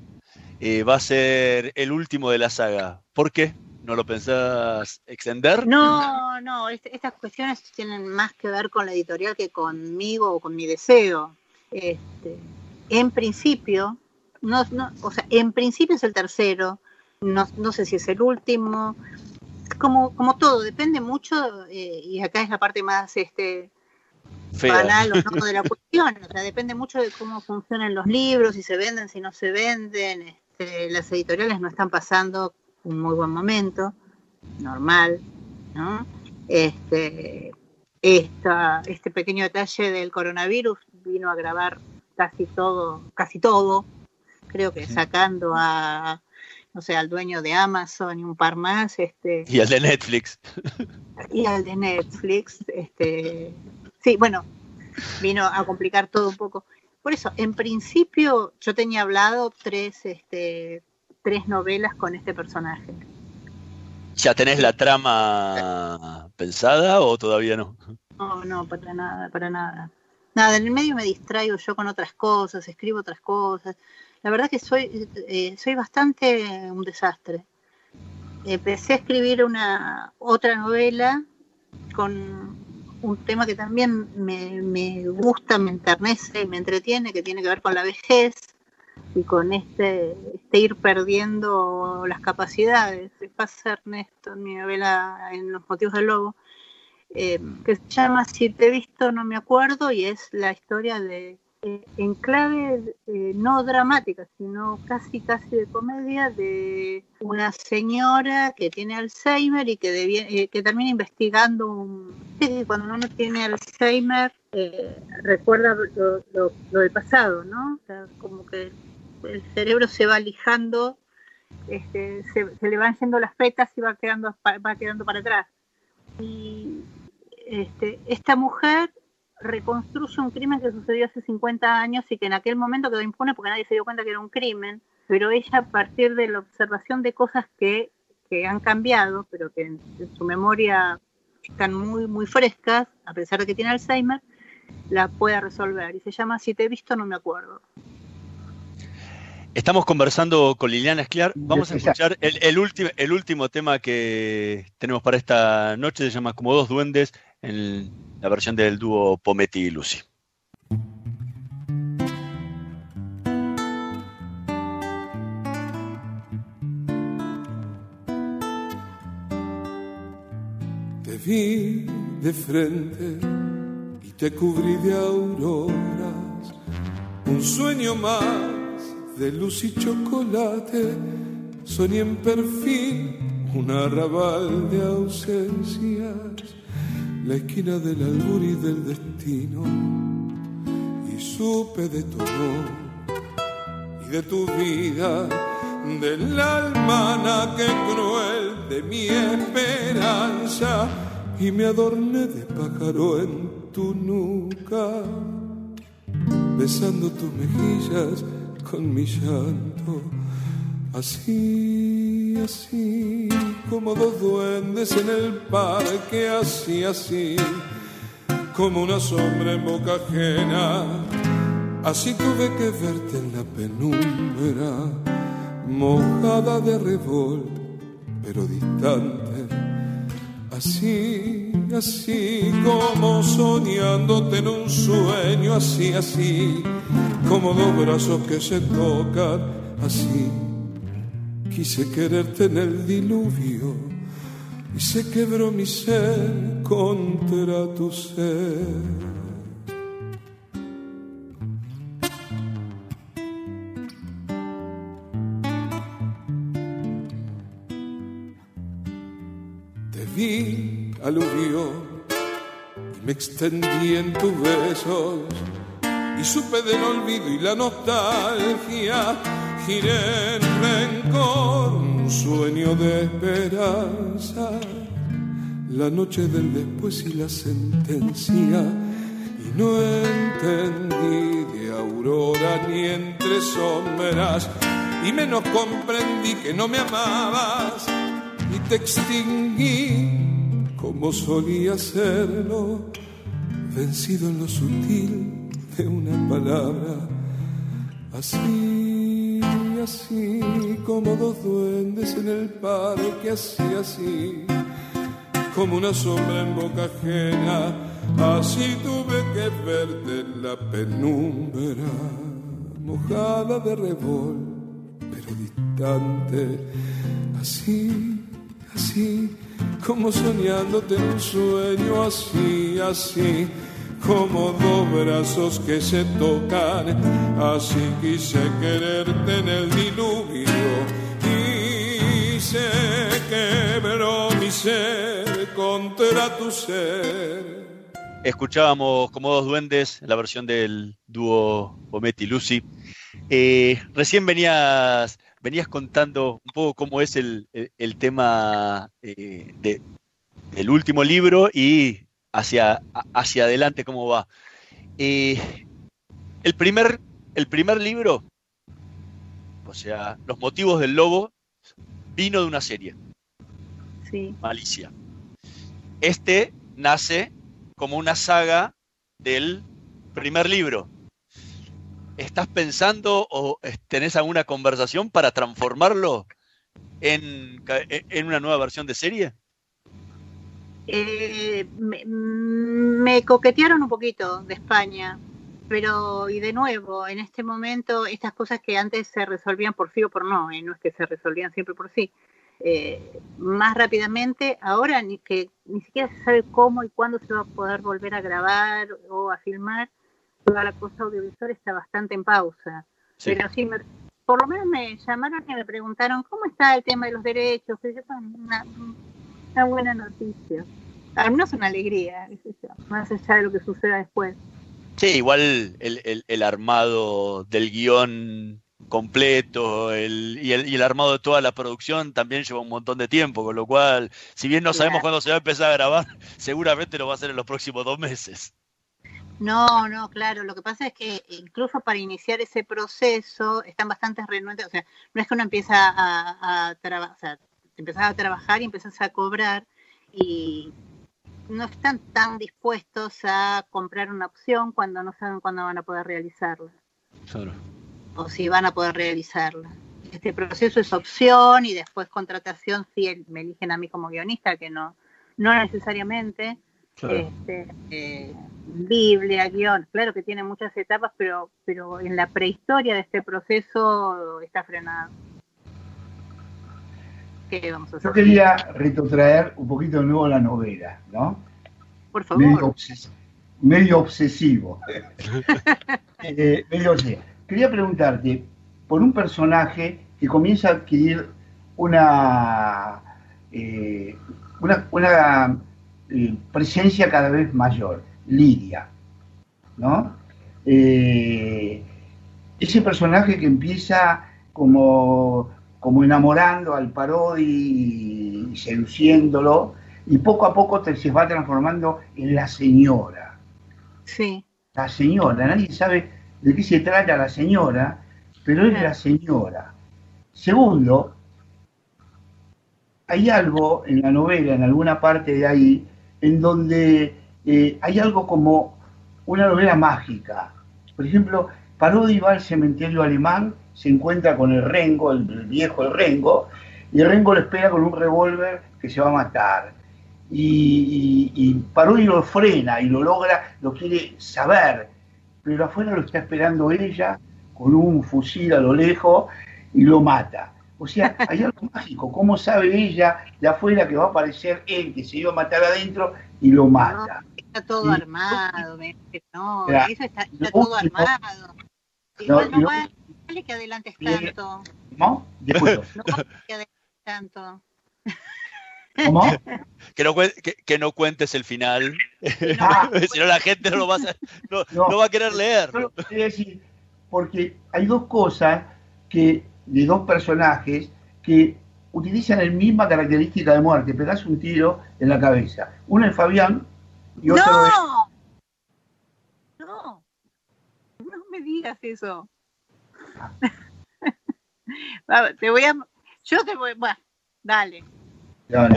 eh, va a ser el último de la saga. ¿Por qué? ¿No lo pensás extender? No, no, estas cuestiones tienen más que ver con la editorial que conmigo o con mi deseo. Este, en principio, no, no, o sea, en principio es el tercero, no, no sé si es el último, como, como todo, depende mucho, eh, y acá es la parte más este, banal o no de la cuestión, o sea, depende mucho de cómo funcionan los libros, si se venden, si no se venden, este, las editoriales no están pasando un muy buen momento, normal, ¿no? Este, este pequeño detalle del coronavirus vino a grabar casi todo, casi todo, creo que sacando a no sé, al dueño de Amazon y un par más, este y al de Netflix. Y al de Netflix, este sí, bueno, vino a complicar todo un poco. Por eso, en principio yo tenía hablado tres, este, tres novelas con este personaje. ¿Ya tenés la trama pensada o todavía no? No, no, para nada, para nada. Nada, en el medio me distraigo yo con otras cosas, escribo otras cosas. La verdad que soy, eh, soy bastante un desastre. Empecé a escribir una otra novela con un tema que también me, gusta, me enternece y me entretiene, que tiene que ver con la vejez y con este, este ir perdiendo las capacidades. Pasa Ernesto en mi novela En los motivos del lobo, eh, que se llama Si te he visto no me acuerdo y es la historia de en clave eh, no dramática, sino casi casi de comedia, de una señora que tiene Alzheimer y que, eh, que termina investigando un... cuando uno tiene Alzheimer eh, recuerda lo, del pasado, ¿no? como que el cerebro se va lijando, este, se, le van yendo las petas y va quedando, va quedando para atrás. Y este, esta mujer reconstruye un crimen que sucedió hace 50 años y que en aquel momento quedó impune porque nadie se dio cuenta que era un crimen, pero ella a partir de la observación de cosas que, han cambiado, pero que en, su memoria están muy, muy frescas, a pesar de que tiene Alzheimer, la puede resolver. Y se llama Si te he visto, no me acuerdo. Estamos conversando con Liliana Escliar. Vamos a escuchar el, el, el último tema que tenemos para esta noche. Se llama Como dos duendes en la versión del dúo Pometti y Lucy. Te vi de frente y te cubrí de auroras, un sueño más de luz y chocolate, soñé en perfil un arrabal de ausencias la esquina del albur y del destino y supe de tu amor y de tu vida, del alma que cruel de mi esperanza y me adorné de pájaro en tu nuca, besando tus mejillas con mi llanto, así así, como dos duendes en el parque, así, así, como una sombra en boca ajena. Así tuve que verte en la penumbra, mojada de revol, pero distante. Así, así, como soñándote en un sueño, así, así, como dos brazos que se tocan, así Quise quererte en el diluvio, y se quebró mi ser contra tu ser. Vi, aluvió, y me extendí en tus besos y supe del olvido y la nostalgia. Giré en rencor, un sueño de esperanza. La noche del después y la sentencia. Y no entendí de aurora ni entre sombras. Y menos comprendí que no me amabas. Y te extinguí como solía hacerlo, vencido en lo sutil de una palabra, así, así como dos duendes en el parque, así, así, como una sombra en boca ajena, así tuve que verte en la penumbra, mojada de revol, pero distante, así, así, como soñándote en un sueño, así, así como dos brazos que se tocan. Así quise quererte en el diluvio y se quebró mi ser contra tu ser. Escuchábamos como dos duendes la versión del dúo Ometti Lucy. Eh, recién venías, venías contando un poco cómo es el, el, el tema eh, de, del último libro y hacia, hacia adelante cómo va. Eh, el, primer, el primer libro, o sea, Los motivos del lobo, vino de una serie. Sí. Malicia. Este nace como una saga del primer libro. ¿Estás pensando o tenés alguna conversación para transformarlo en, en una nueva versión de serie? Eh, me, me, coquetearon un poquito de España, pero y de nuevo, en este momento, estas cosas que antes se resolvían por sí o por no, eh, no es que se resolvían siempre por sí, eh, más rápidamente, ahora ni que ni siquiera se sabe cómo y cuándo se va a poder volver a grabar o a filmar, toda la cosa audiovisual está bastante en pausa. Sí. Pero sí, me, por lo menos me llamaron y me preguntaron cómo está el tema de los derechos, que una, una buena noticia. Al menos una alegría, más allá de lo que suceda después. Sí, igual el, el, el armado del guion completo el, y, el, y, el, armado de toda la producción también lleva un montón de tiempo, con lo cual, si bien no sabemos cuándo se va a empezar a grabar, seguramente lo va a hacer en los próximos dos meses. No, no, claro. Lo que pasa es que incluso para iniciar ese proceso están bastante renuentes. O sea, no es que uno empieza a, a trabajar, o sea, empezás a trabajar y empezás a cobrar y no están tan dispuestos a comprar una opción cuando no saben cuándo van a poder realizarla. Claro. O si van a poder realizarla. Este proceso es opción y después contratación si me eligen a mí como guionista, que no, no necesariamente. Claro. Este, eh, Biblia, guion, claro que tiene muchas etapas, pero, pero en la prehistoria de este proceso está frenado. Vamos a Yo quería retrotraer un poquito de nuevo la novela, ¿no? Por favor. Medio, obses medio obsesivo. eh, medio Quería preguntarte por un personaje que comienza a adquirir una, eh, una, una eh, presencia cada vez mayor, Lidia, ¿no? Eh, ese personaje que empieza como como enamorando al Parodi y seduciéndolo, y poco a poco te, se va transformando en la señora. Sí. La señora, nadie sabe de qué se trata la señora, pero es la señora. Segundo, hay algo en la novela, en alguna parte de ahí, en donde eh, hay algo como una novela mágica. Por ejemplo, Parodi va al cementerio alemán se encuentra con el Rengo, el, el viejo el Rengo, y el Rengo le espera con un revólver que se va a matar. Y, y, y Parodi lo frena y lo logra, lo quiere saber, pero afuera lo está esperando ella con un fusil a lo lejos y lo mata. O sea, hay algo mágico. ¿Cómo sabe ella de afuera que va a aparecer él que se iba a matar adentro y lo mata? No, está todo Y- armado, no, eso está, lo está todo último- armado. No, Igual no vale que adelantes tanto. Después, no vale que adelantes tanto. ¿Cómo? Que no, cuen- que, que no cuentes el final, Ah, si no la gente no lo va a, hacer- no, No. no va a querer leer. Yo lo que quería decir, porque hay dos cosas que, de dos personajes que utilizan la misma característica de muerte, pegas un tiro en la cabeza. Uno es Fabián y otro es... ¡No! No, no me digas eso. Te voy a... Yo te voy... Bueno, dale. No, no.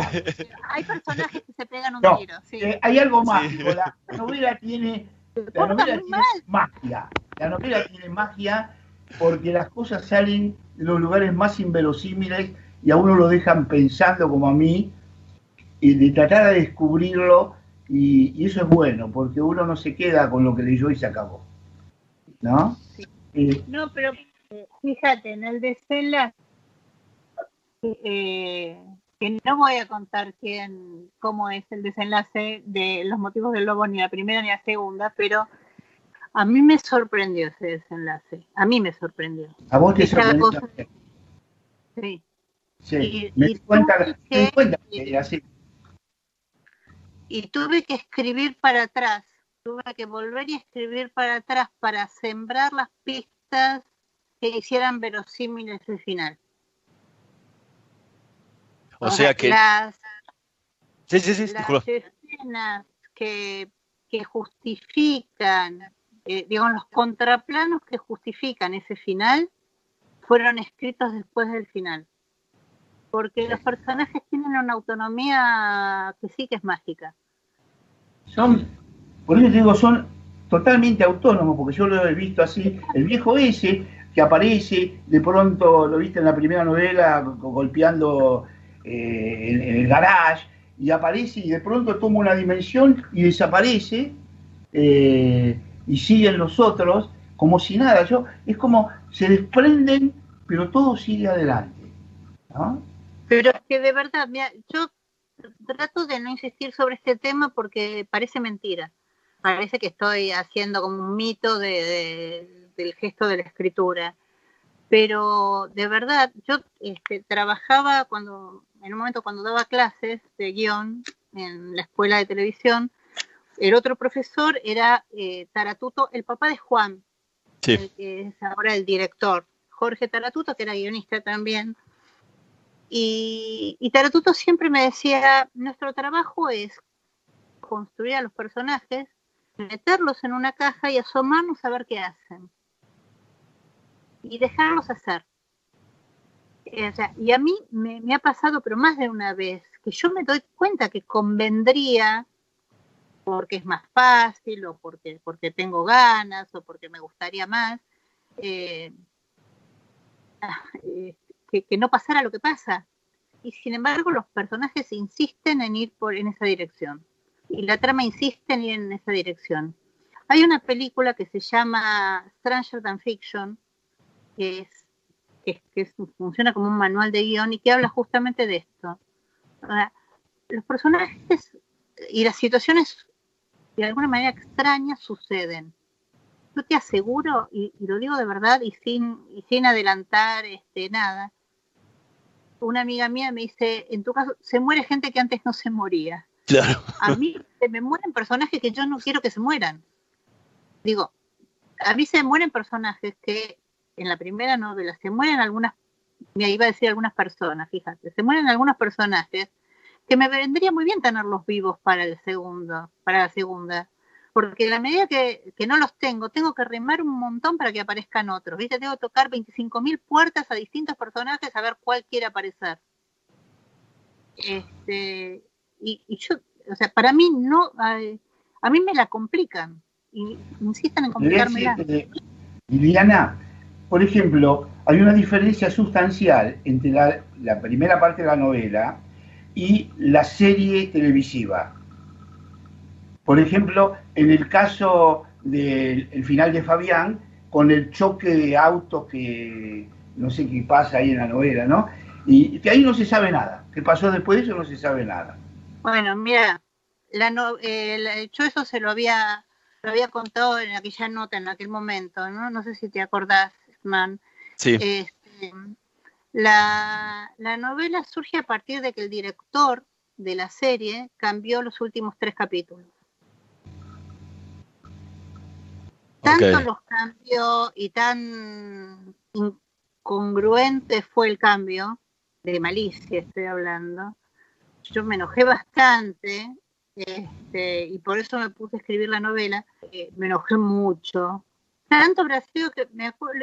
Hay personajes que se pegan un No, tiro, sí. Eh, hay algo Sí. mágico. La novela tiene, la novela tiene magia. La novela tiene magia porque las cosas salen de los lugares más inverosímiles y a uno lo dejan pensando como a mí y de tratar de descubrirlo y, y eso es bueno porque uno no se queda con lo que leyó y se acabó. ¿No? Sí. No, pero eh, fíjate, en el desenlace, eh, que no voy a contar quién, cómo es el desenlace de los motivos del lobo, ni la primera ni la segunda, pero a mí me sorprendió ese desenlace. A mí me sorprendió. a vos te sorprendió cosa-. Sí. Sí, y- me y di cuenta, me di cuenta que era así. Y tuve que escribir para atrás, tuve que volver y escribir para atrás para sembrar las pistas que hicieran verosímiles el final. O sea que... las, Sí, sí, sí, las escenas que, que justifican, eh, digamos, los contraplanos que justifican ese final fueron escritos después del final. Porque los personajes tienen una autonomía que sí que es mágica. son, por eso te digo, son totalmente autónomos, porque yo lo he visto así, el viejo ese que aparece, de pronto lo viste en la primera novela go- golpeando eh, el garage, y aparece y de pronto toma una dimensión y desaparece, eh, y siguen los otros como si nada, yo, es como se desprenden, pero todo sigue adelante. ¿no? Pero es que de verdad, mira, yo trato de no insistir sobre este tema porque parece mentira. Parece que estoy haciendo como un mito de, de- del gesto de la escritura. Pero de verdad, yo este, trabajaba cuando, en un momento cuando daba clases de guion en la escuela de televisión, el otro profesor era eh, Taratuto, el papá de Juan, Sí. el que es ahora el director, Jorge Taratuto, que era guionista también. Y, y Taratuto siempre me decía, nuestro trabajo es construir a los personajes, meterlos en una caja y asomarnos a ver qué hacen. Y dejarlos hacer. Eh, o sea, y a mí me, ha pasado, pero más de una vez, que yo me doy cuenta que convendría, porque es más fácil, o porque, porque tengo ganas, o porque me gustaría más, eh, eh, que, que no pasara lo que pasa. Y sin embargo, los personajes insisten en ir por en esa dirección. Y la trama insiste en ir en esa dirección. Hay una película que se llama Stranger Than Fiction, que es que, funciona como un manual de guion y que habla justamente de esto. Los personajes y las situaciones de alguna manera extrañas suceden. Yo te aseguro, y, y lo digo de verdad y sin, y sin adelantar este, nada, una amiga mía me dice, en tu caso, se muere gente que antes no se moría. A mí se me mueren personajes que yo no quiero que se mueran. Digo, a mí se mueren personajes que en la primera novela se mueren algunas, me iba a decir algunas personas, fíjate, se mueren algunos personajes que me vendría muy bien tenerlos vivos para el segundo, para la segunda. Porque en la medida que, que no los tengo, tengo que remar un montón para que aparezcan otros. ¿Viste? Tengo que tocar 25.000 puertas a distintos personajes a ver cuál quiere aparecer. Este, y, y yo, o sea, para mí no, eh, a mí me la complican. Y insisten en complicármela. Eh, Liliana, por ejemplo, hay una diferencia sustancial entre la, la primera parte de la novela y la serie televisiva. Por ejemplo, en el caso del el final de Fabián, con el choque de autos que, no sé qué pasa ahí en la novela, ¿no? Y que ahí no se sabe nada. ¿Qué pasó después de eso? No se sabe nada. Bueno, mira, la no, eh, yo eso se lo había, lo había contado en aquella nota, en aquel momento, ¿no? No sé si te acordás, man. Sí. Este, la, la novela surge a partir de que el director de la serie cambió los últimos tres capítulos. Tanto los cambios y tan incongruente fue el cambio, de malicia estoy hablando, yo me enojé bastante este, y por eso me puse a escribir la novela, eh, me enojé mucho. Tanto habrá sido que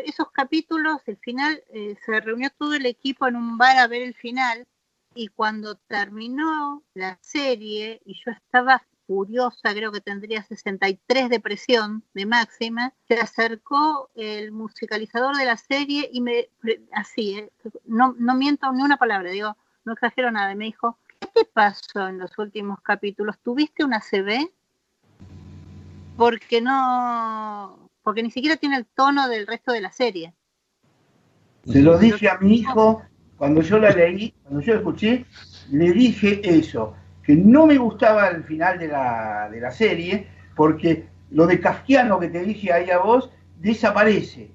esos capítulos, el final, eh, se reunió todo el equipo en un bar a ver el final y cuando terminó la serie y yo estaba furiosa, creo que tendría 63 de presión de máxima, se acercó el musicalizador de la serie y me, así, eh, no, no miento ni una palabra, digo, no exagero nada, me dijo, ¿qué te pasó en los últimos capítulos? ¿Tuviste una CB? Porque no, porque ni siquiera tiene el tono del resto de la serie. Se lo dije a mi hijo cuando yo la leí, cuando yo la escuché, le dije eso, que no me gustaba el final de la, de la serie, porque lo de kafkiano que te dije ahí a vos desaparece,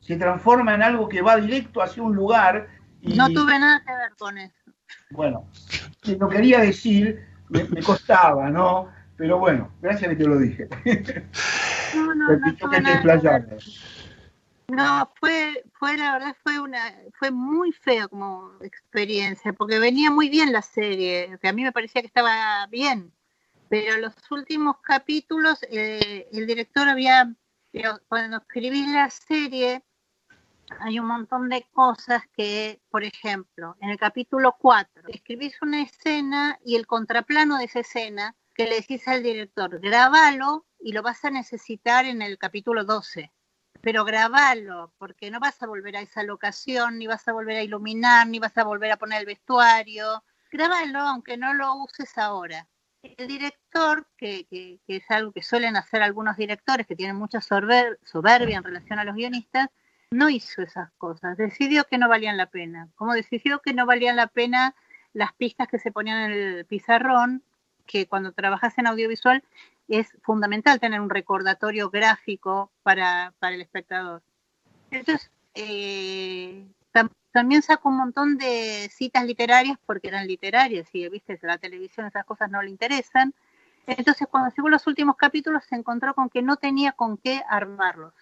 se transforma en algo que va directo hacia un lugar. Y, No tuve nada que ver con eso. Bueno, que lo quería decir, me, me costaba, ¿no? Pero bueno, gracias que te lo dije. No, no, no que te. No, fue, fue la verdad, fue una, fue muy fea como experiencia, porque venía muy bien la serie, que a mí me parecía que estaba bien, pero los últimos capítulos, eh, el director había, cuando escribí la serie, hay un montón de cosas que, por ejemplo, en el capítulo 4, escribís una escena y el contraplano de esa escena, que le decís al director, grabalo y lo vas a necesitar en el capítulo 12 pero grabalo, porque no vas a volver a esa locación, ni vas a volver a iluminar, ni vas a volver a poner el vestuario. Grabalo, aunque no lo uses ahora. El director, que, que, es algo que suelen hacer algunos directores que tienen mucha soberbia en relación a los guionistas, no hizo esas cosas. Decidió que no valían la pena. Como decidió que no valían la pena las pistas que se ponían en el pizarrón, que cuando trabajas en audiovisual es fundamental tener un recordatorio gráfico para, para el espectador. Entonces, eh, tam- también sacó un montón de citas literarias porque eran literarias y, viste, la televisión esas cosas no le interesan. Entonces, cuando llegó los últimos capítulos, se encontró con que no tenía con qué armarlos.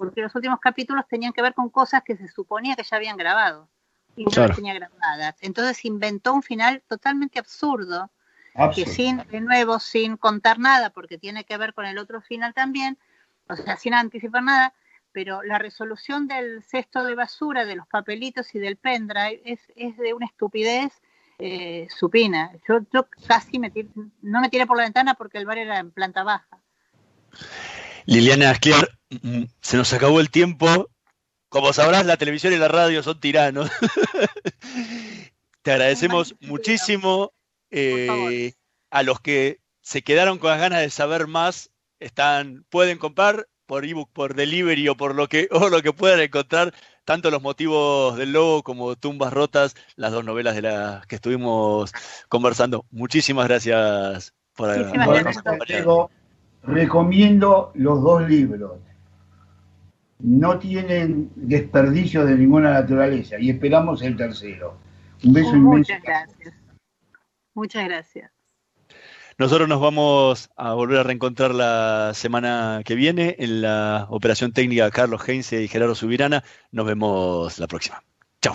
Porque los últimos capítulos tenían que ver con cosas que se suponía que ya habían grabado y no Claro. las tenía grabadas. Entonces inventó un final totalmente absurdo que sin, de nuevo, sin contar nada, porque tiene que ver con el otro final también, o sea, sin anticipar nada, pero la resolución del cesto de basura, de los papelitos y del pendrive es, es de una estupidez eh, supina. Yo, yo casi me tir- no me tiré por la ventana porque el bar era en planta baja. Liliana Ascliar, mm, se nos acabó el tiempo. Como sabrás, la televisión y la radio son tiranos. Te agradecemos muchísimo. eh, a los que se quedaron con las ganas de saber más, están, pueden comprar por ebook, por delivery o por lo que, o lo que puedan encontrar, tanto los motivos del logo como Tumbas Rotas, las dos novelas de las que estuvimos conversando. Muchísimas gracias por Muchísimas habernos gracias. Recomiendo los dos libros. No tienen desperdicio de ninguna naturaleza y esperamos el tercero. Un beso inmenso. Muchas gracias. Muchas gracias. Nosotros nos vamos a volver a reencontrar la semana que viene en la operación técnica Carlos Heinze y Gerardo Subirana. Nos vemos la próxima. Chao.